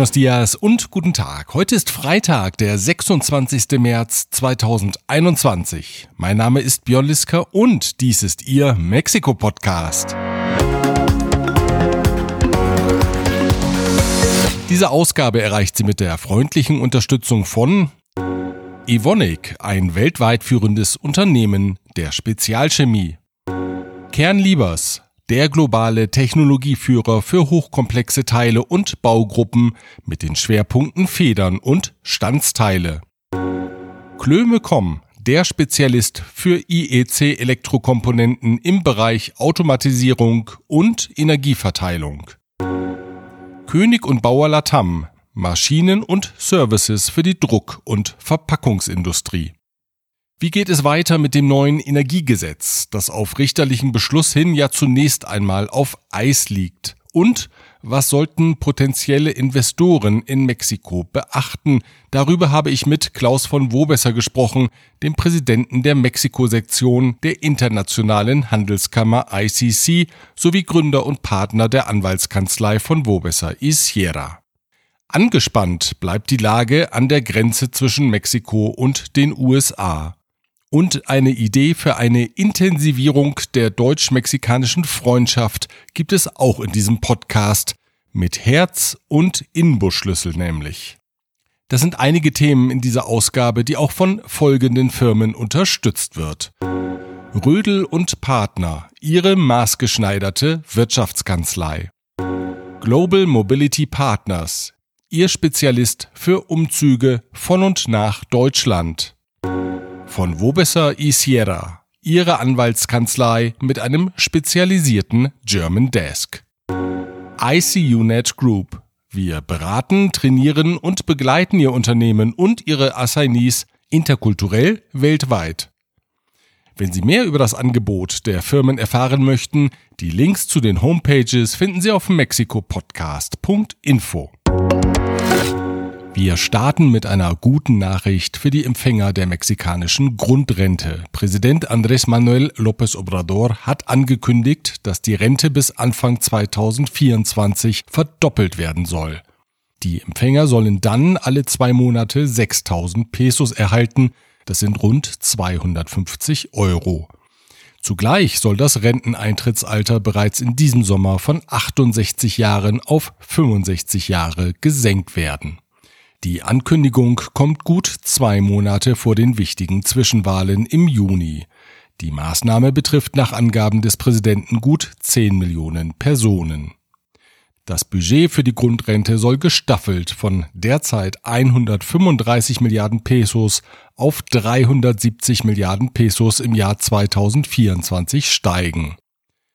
Buenos dias und guten Tag. Heute ist Freitag, der 26. März 2021. Mein Name ist Björn Liska und dies ist Ihr Mexiko-Podcast. Diese Ausgabe erreicht sie mit der freundlichen Unterstützung von Evonik, ein weltweit führendes Unternehmen der Spezialchemie. Kernliebers, der globale Technologieführer für hochkomplexe Teile und Baugruppen mit den Schwerpunkten Federn und Standsteile. Klöme.com, der Spezialist für IEC-Elektrokomponenten im Bereich Automatisierung und Energieverteilung. König und Bauer Latam, Maschinen und Services für die Druck- und Verpackungsindustrie. Wie geht es weiter mit dem neuen Energiegesetz, das auf richterlichen Beschluss hin ja zunächst einmal auf Eis liegt? Und was sollten potenzielle Investoren in Mexiko beachten? Darüber habe ich mit Klaus von Wobesser gesprochen, dem Präsidenten der Mexiko-Sektion der Internationalen Handelskammer ICC sowie Gründer und Partner der Anwaltskanzlei von Wobesser Isiera. Angespannt bleibt die Lage an der Grenze zwischen Mexiko und den USA und eine Idee für eine Intensivierung der deutsch-mexikanischen Freundschaft gibt es auch in diesem Podcast mit Herz und Inbusschlüssel nämlich. Das sind einige Themen in dieser Ausgabe, die auch von folgenden Firmen unterstützt wird. Rödel und Partner, ihre maßgeschneiderte Wirtschaftskanzlei. Global Mobility Partners, ihr Spezialist für Umzüge von und nach Deutschland von Wobesser y Sierra, ihre Anwaltskanzlei mit einem spezialisierten German Desk. ICUNet Group. Wir beraten, trainieren und begleiten Ihr Unternehmen und Ihre Assignees interkulturell weltweit. Wenn Sie mehr über das Angebot der Firmen erfahren möchten, die Links zu den Homepages finden Sie auf mexikopodcast.info. Wir starten mit einer guten Nachricht für die Empfänger der mexikanischen Grundrente. Präsident Andrés Manuel López Obrador hat angekündigt, dass die Rente bis Anfang 2024 verdoppelt werden soll. Die Empfänger sollen dann alle zwei Monate 6000 Pesos erhalten. Das sind rund 250 Euro. Zugleich soll das Renteneintrittsalter bereits in diesem Sommer von 68 Jahren auf 65 Jahre gesenkt werden. Die Ankündigung kommt gut zwei Monate vor den wichtigen Zwischenwahlen im Juni. Die Maßnahme betrifft nach Angaben des Präsidenten gut 10 Millionen Personen. Das Budget für die Grundrente soll gestaffelt von derzeit 135 Milliarden Pesos auf 370 Milliarden Pesos im Jahr 2024 steigen.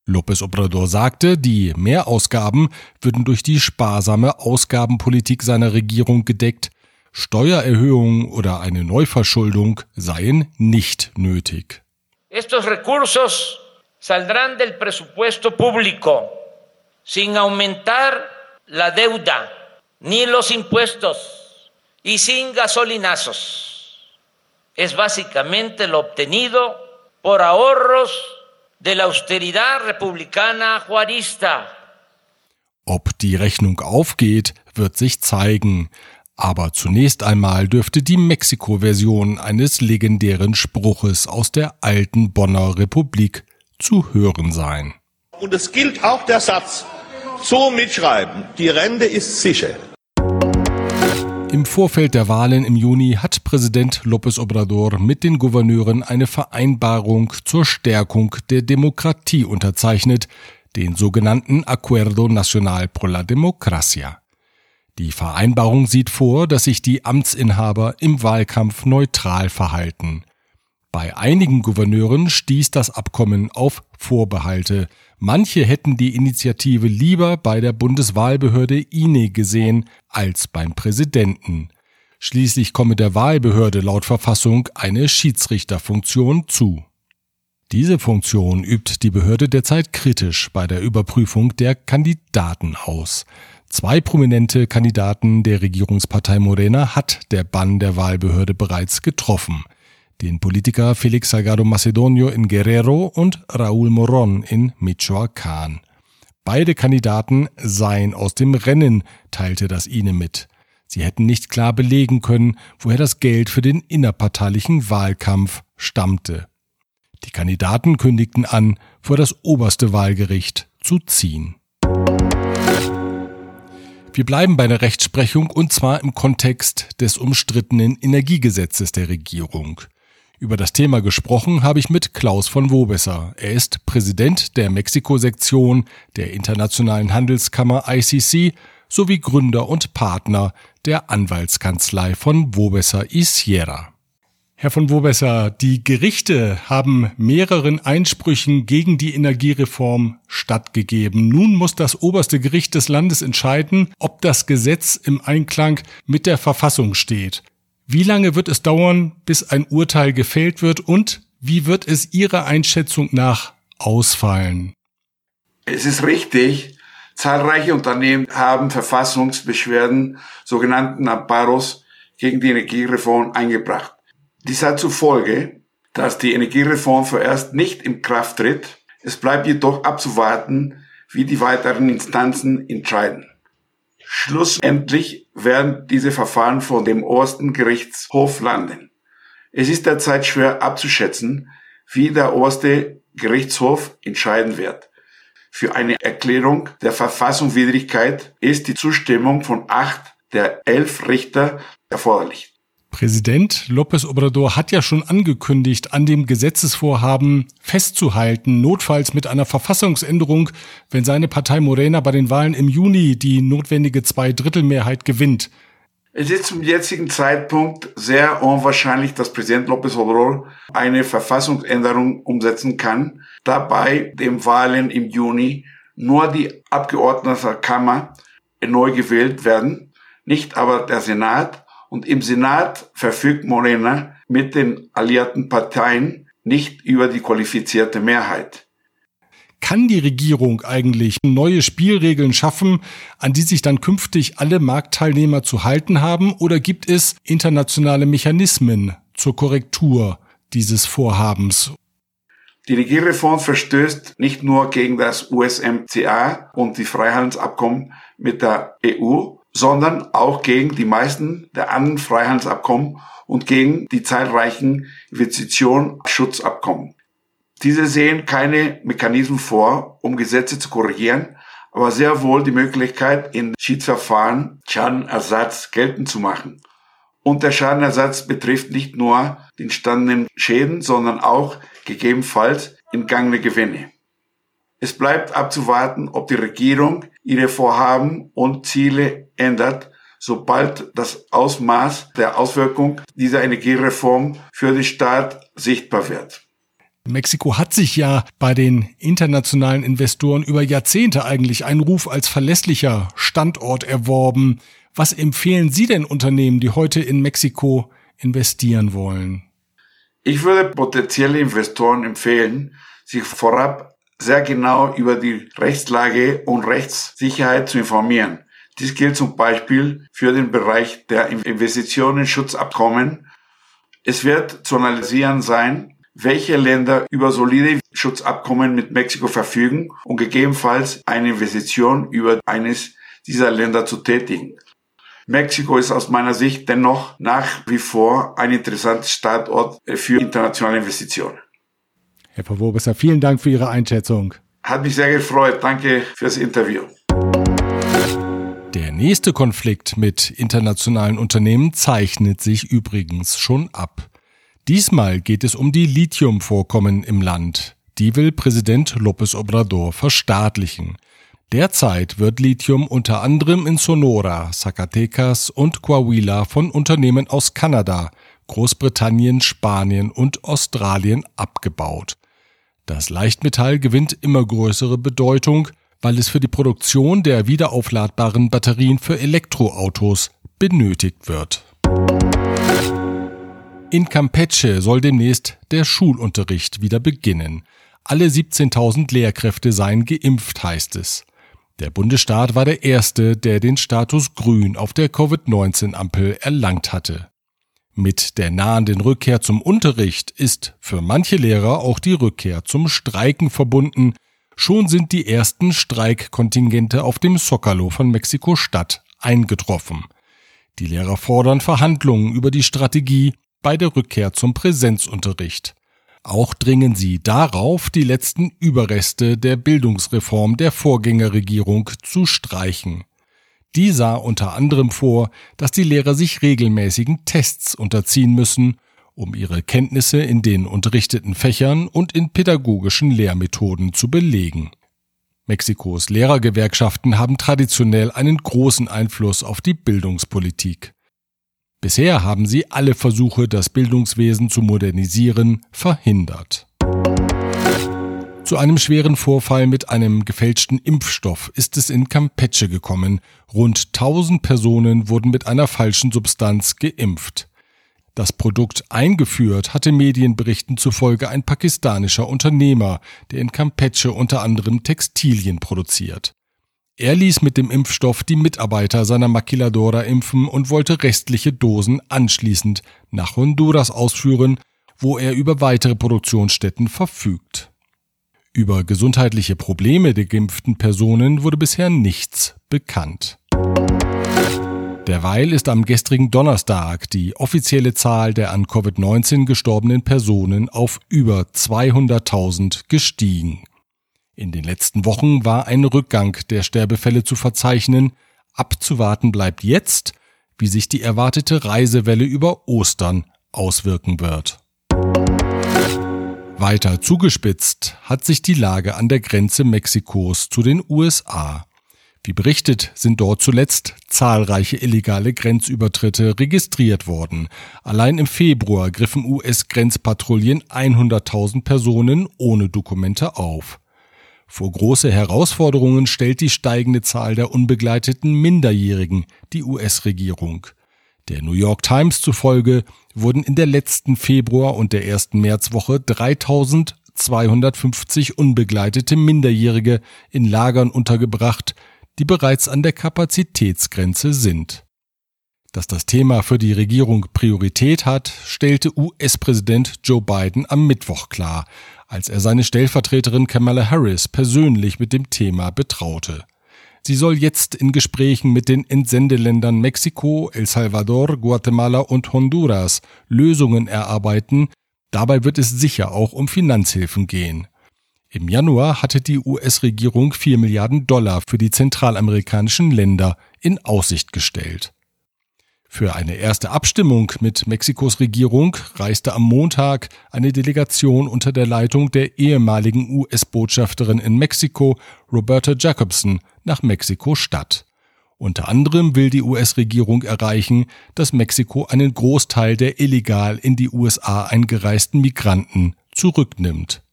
López Obrador sagte, die Mehrausgaben würden durch die sparsame Ausgabenpolitik seiner Regierung gedeckt, Steuererhöhungen oder eine Neuverschuldung seien nicht nötig. Estos recursos saldrán del presupuesto público sin aumentar la deuda ni los impuestos y sin gasolinazos. Es básicamente lo obtenido por ahorros de la austeridad republicana juarista. Ob die Rechnung aufgeht, wird sich zeigen. Aber zunächst einmal dürfte die Mexiko-Version eines legendären Spruches aus der alten Bonner Republik zu hören sein. Und es gilt auch der Satz, so mitschreiben, die Rente ist sicher. Im Vorfeld der Wahlen im Juni hat Präsident López Obrador mit den Gouverneuren eine Vereinbarung zur Stärkung der Demokratie unterzeichnet, den sogenannten Acuerdo Nacional por la Democracia. Die Vereinbarung sieht vor, dass sich die Amtsinhaber im Wahlkampf neutral verhalten. Bei einigen Gouverneuren stieß das Abkommen auf Vorbehalte. Manche hätten die Initiative lieber bei der Bundeswahlbehörde INE gesehen als beim Präsidenten. Schließlich komme der Wahlbehörde laut Verfassung eine Schiedsrichterfunktion zu. Diese Funktion übt die Behörde derzeit kritisch bei der Überprüfung der Kandidaten aus. Zwei prominente Kandidaten der Regierungspartei Morena hat der Bann der Wahlbehörde bereits getroffen den Politiker Felix Salgado Macedonio in Guerrero und Raúl Morón in Michoacán. Beide Kandidaten seien aus dem Rennen, teilte das INE mit. Sie hätten nicht klar belegen können, woher das Geld für den innerparteilichen Wahlkampf stammte. Die Kandidaten kündigten an, vor das oberste Wahlgericht zu ziehen. Wir bleiben bei der Rechtsprechung und zwar im Kontext des umstrittenen Energiegesetzes der Regierung. Über das Thema gesprochen habe ich mit Klaus von Wobesser. Er ist Präsident der Mexiko-Sektion der Internationalen Handelskammer ICC sowie Gründer und Partner der Anwaltskanzlei von Wobesser y Sierra. Herr von Wobesser, die Gerichte haben mehreren Einsprüchen gegen die Energiereform stattgegeben. Nun muss das oberste Gericht des Landes entscheiden, ob das Gesetz im Einklang mit der Verfassung steht. Wie lange wird es dauern, bis ein Urteil gefällt wird und wie wird es Ihrer Einschätzung nach ausfallen? Es ist richtig, zahlreiche Unternehmen haben Verfassungsbeschwerden, sogenannten Amparos, gegen die Energiereform eingebracht. Dies hat zur Folge, dass die Energiereform vorerst nicht in Kraft tritt. Es bleibt jedoch abzuwarten, wie die weiteren Instanzen entscheiden. Schlussendlich werden diese Verfahren vor dem obersten Gerichtshof landen. Es ist derzeit schwer abzuschätzen, wie der oberste Gerichtshof entscheiden wird. Für eine Erklärung der Verfassungswidrigkeit ist die Zustimmung von acht der elf Richter erforderlich. Präsident López Obrador hat ja schon angekündigt, an dem Gesetzesvorhaben festzuhalten, notfalls mit einer Verfassungsänderung, wenn seine Partei Morena bei den Wahlen im Juni die notwendige Zweidrittelmehrheit gewinnt. Es ist zum jetzigen Zeitpunkt sehr unwahrscheinlich, dass Präsident López Obrador eine Verfassungsänderung umsetzen kann, da bei den Wahlen im Juni nur die Abgeordneten der Kammer neu gewählt werden, nicht aber der Senat und im Senat verfügt Morena mit den alliierten Parteien nicht über die qualifizierte Mehrheit. Kann die Regierung eigentlich neue Spielregeln schaffen, an die sich dann künftig alle Marktteilnehmer zu halten haben, oder gibt es internationale Mechanismen zur Korrektur dieses Vorhabens? Die Regierreform verstößt nicht nur gegen das USMCA und die Freihandelsabkommen mit der EU, sondern auch gegen die meisten der anderen Freihandelsabkommen und gegen die zahlreichen Investitionsschutzabkommen. Diese sehen keine Mechanismen vor, um Gesetze zu korrigieren, aber sehr wohl die Möglichkeit, in Schiedsverfahren Schadenersatz geltend zu machen. Und der Schadenersatz betrifft nicht nur die entstandenen Schäden, sondern auch gegebenenfalls entgangene Gewinne. Es bleibt abzuwarten, ob die Regierung ihre Vorhaben und Ziele ändert, sobald das Ausmaß der Auswirkung dieser Energiereform für den Staat sichtbar wird. Mexiko hat sich ja bei den internationalen Investoren über Jahrzehnte eigentlich einen Ruf als verlässlicher Standort erworben. Was empfehlen Sie denn Unternehmen, die heute in Mexiko investieren wollen? Ich würde potenzielle Investoren empfehlen, sich vorab sehr genau über die Rechtslage und Rechtssicherheit zu informieren. Dies gilt zum Beispiel für den Bereich der Investitionenschutzabkommen. Es wird zu analysieren sein, welche Länder über solide Schutzabkommen mit Mexiko verfügen und gegebenenfalls eine Investition über eines dieser Länder zu tätigen. Mexiko ist aus meiner Sicht dennoch nach wie vor ein interessanter Standort für internationale Investitionen. Herr Verwobesser, vielen Dank für Ihre Einschätzung. Hat mich sehr gefreut. Danke fürs Interview. Der nächste Konflikt mit internationalen Unternehmen zeichnet sich übrigens schon ab. Diesmal geht es um die Lithiumvorkommen im Land. Die will Präsident López Obrador verstaatlichen. Derzeit wird Lithium unter anderem in Sonora, Zacatecas und Coahuila von Unternehmen aus Kanada, Großbritannien, Spanien und Australien abgebaut. Das Leichtmetall gewinnt immer größere Bedeutung, weil es für die Produktion der wiederaufladbaren Batterien für Elektroautos benötigt wird. In Campeche soll demnächst der Schulunterricht wieder beginnen. Alle 17.000 Lehrkräfte seien geimpft, heißt es. Der Bundesstaat war der erste, der den Status Grün auf der Covid-19-Ampel erlangt hatte. Mit der nahenden Rückkehr zum Unterricht ist für manche Lehrer auch die Rückkehr zum Streiken verbunden, Schon sind die ersten Streikkontingente auf dem Zocalo von Mexiko-Stadt eingetroffen. Die Lehrer fordern Verhandlungen über die Strategie bei der Rückkehr zum Präsenzunterricht. Auch dringen sie darauf, die letzten Überreste der Bildungsreform der Vorgängerregierung zu streichen. Die sah unter anderem vor, dass die Lehrer sich regelmäßigen Tests unterziehen müssen, um ihre Kenntnisse in den unterrichteten Fächern und in pädagogischen Lehrmethoden zu belegen. Mexikos Lehrergewerkschaften haben traditionell einen großen Einfluss auf die Bildungspolitik. Bisher haben sie alle Versuche, das Bildungswesen zu modernisieren, verhindert. Zu einem schweren Vorfall mit einem gefälschten Impfstoff ist es in Campeche gekommen. Rund 1000 Personen wurden mit einer falschen Substanz geimpft. Das Produkt eingeführt hatte Medienberichten zufolge ein pakistanischer Unternehmer, der in Campeche unter anderem Textilien produziert. Er ließ mit dem Impfstoff die Mitarbeiter seiner Maquiladora impfen und wollte restliche Dosen anschließend nach Honduras ausführen, wo er über weitere Produktionsstätten verfügt. Über gesundheitliche Probleme der geimpften Personen wurde bisher nichts bekannt. Derweil ist am gestrigen Donnerstag die offizielle Zahl der an Covid-19 gestorbenen Personen auf über 200.000 gestiegen. In den letzten Wochen war ein Rückgang der Sterbefälle zu verzeichnen. Abzuwarten bleibt jetzt, wie sich die erwartete Reisewelle über Ostern auswirken wird. Weiter zugespitzt hat sich die Lage an der Grenze Mexikos zu den USA. Wie berichtet, sind dort zuletzt zahlreiche illegale Grenzübertritte registriert worden. Allein im Februar griffen US-Grenzpatrouillen 100.000 Personen ohne Dokumente auf. Vor große Herausforderungen stellt die steigende Zahl der unbegleiteten Minderjährigen die US-Regierung. Der New York Times zufolge wurden in der letzten Februar- und der ersten Märzwoche 3250 unbegleitete Minderjährige in Lagern untergebracht, die bereits an der Kapazitätsgrenze sind. Dass das Thema für die Regierung Priorität hat, stellte US-Präsident Joe Biden am Mittwoch klar, als er seine Stellvertreterin Kamala Harris persönlich mit dem Thema betraute. Sie soll jetzt in Gesprächen mit den Entsendeländern Mexiko, El Salvador, Guatemala und Honduras Lösungen erarbeiten. Dabei wird es sicher auch um Finanzhilfen gehen. Im Januar hatte die US-Regierung 4 Milliarden Dollar für die zentralamerikanischen Länder in Aussicht gestellt. Für eine erste Abstimmung mit Mexikos Regierung reiste am Montag eine Delegation unter der Leitung der ehemaligen US-Botschafterin in Mexiko, Roberta Jacobson, nach Mexiko-Stadt. Unter anderem will die US-Regierung erreichen, dass Mexiko einen Großteil der illegal in die USA eingereisten Migranten zurücknimmt.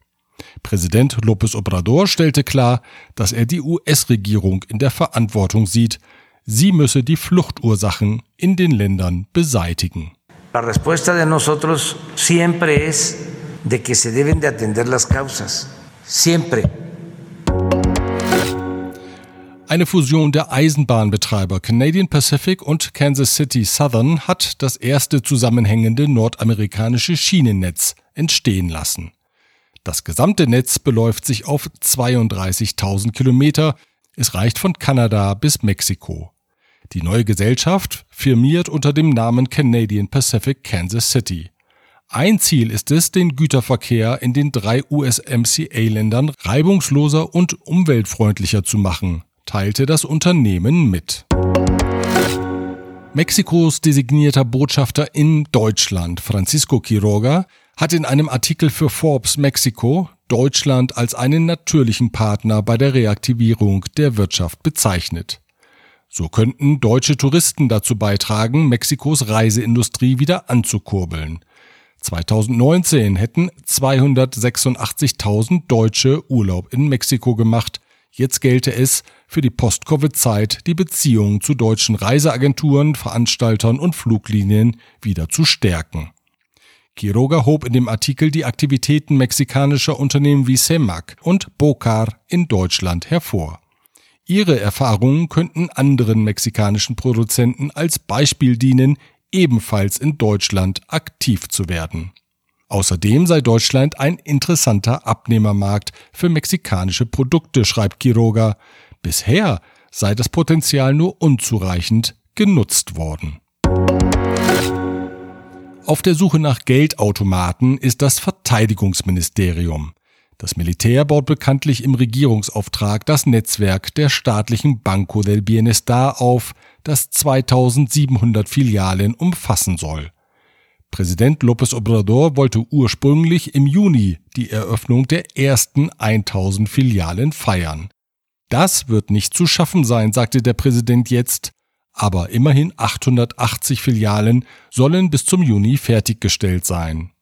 Präsident López Obrador stellte klar, dass er die US-Regierung in der Verantwortung sieht, Sie müsse die Fluchtursachen in den Ländern beseitigen. La respuesta de nosotros siempre es de que se deben de atender las causas. Siempre. Eine Fusion der Eisenbahnbetreiber Canadian Pacific und Kansas City Southern hat das erste zusammenhängende nordamerikanische Schienennetz entstehen lassen. Das gesamte Netz beläuft sich auf 32.000 Kilometer. Es reicht von Kanada bis Mexiko. Die neue Gesellschaft firmiert unter dem Namen Canadian Pacific Kansas City. Ein Ziel ist es, den Güterverkehr in den drei USMCA-Ländern reibungsloser und umweltfreundlicher zu machen, teilte das Unternehmen mit. Mexikos designierter Botschafter in Deutschland, Francisco Quiroga, hat in einem Artikel für Forbes Mexiko Deutschland als einen natürlichen Partner bei der Reaktivierung der Wirtschaft bezeichnet. So könnten deutsche Touristen dazu beitragen, Mexikos Reiseindustrie wieder anzukurbeln. 2019 hätten 286.000 Deutsche Urlaub in Mexiko gemacht. Jetzt gelte es, für die Post-Covid-Zeit die Beziehungen zu deutschen Reiseagenturen, Veranstaltern und Fluglinien wieder zu stärken. Quiroga hob in dem Artikel die Aktivitäten mexikanischer Unternehmen wie CEMAC und Bocar in Deutschland hervor. Ihre Erfahrungen könnten anderen mexikanischen Produzenten als Beispiel dienen, ebenfalls in Deutschland aktiv zu werden. Außerdem sei Deutschland ein interessanter Abnehmermarkt für mexikanische Produkte, schreibt Quiroga. Bisher sei das Potenzial nur unzureichend genutzt worden. Auf der Suche nach Geldautomaten ist das Verteidigungsministerium. Das Militär baut bekanntlich im Regierungsauftrag das Netzwerk der staatlichen Banco del Bienestar auf, das 2700 Filialen umfassen soll. Präsident López Obrador wollte ursprünglich im Juni die Eröffnung der ersten 1000 Filialen feiern. Das wird nicht zu schaffen sein, sagte der Präsident jetzt, aber immerhin 880 Filialen sollen bis zum Juni fertiggestellt sein.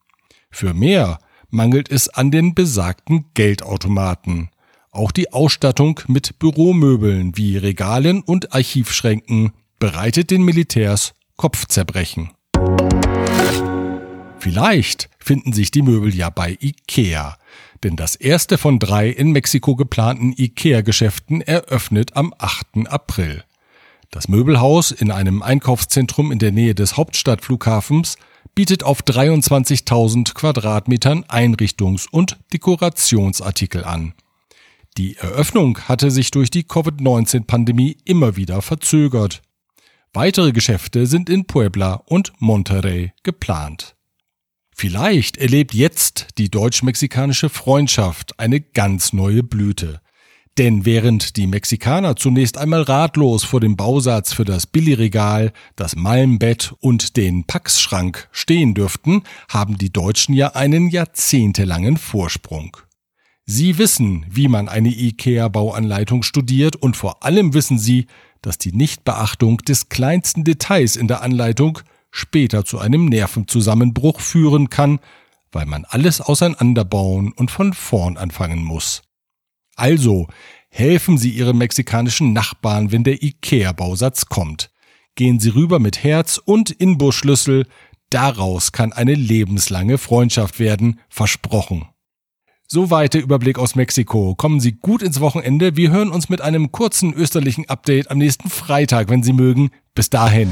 Für mehr mangelt es an den besagten Geldautomaten. Auch die Ausstattung mit Büromöbeln wie Regalen und Archivschränken bereitet den Militärs Kopfzerbrechen. Vielleicht finden sich die Möbel ja bei IKEA, denn das erste von drei in Mexiko geplanten IKEA-Geschäften eröffnet am 8. April. Das Möbelhaus in einem Einkaufszentrum in der Nähe des Hauptstadtflughafens bietet auf 23.000 Quadratmetern Einrichtungs- und Dekorationsartikel an. Die Eröffnung hatte sich durch die Covid-19-Pandemie immer wieder verzögert. Weitere Geschäfte sind in Puebla und Monterrey geplant. Vielleicht erlebt jetzt die deutsch-mexikanische Freundschaft eine ganz neue Blüte. Denn während die Mexikaner zunächst einmal ratlos vor dem Bausatz für das Billigregal, das Malmbett und den Packschrank stehen dürften, haben die Deutschen ja einen jahrzehntelangen Vorsprung. Sie wissen, wie man eine IKEA-Bauanleitung studiert und vor allem wissen sie, dass die Nichtbeachtung des kleinsten Details in der Anleitung später zu einem Nervenzusammenbruch führen kann, weil man alles auseinanderbauen und von vorn anfangen muss. Also helfen Sie Ihrem mexikanischen Nachbarn, wenn der IKEA-Bausatz kommt. Gehen Sie rüber mit Herz und Inbusschlüssel, daraus kann eine lebenslange Freundschaft werden, versprochen. Soweit der Überblick aus Mexiko. Kommen Sie gut ins Wochenende. Wir hören uns mit einem kurzen österlichen Update am nächsten Freitag, wenn Sie mögen. Bis dahin.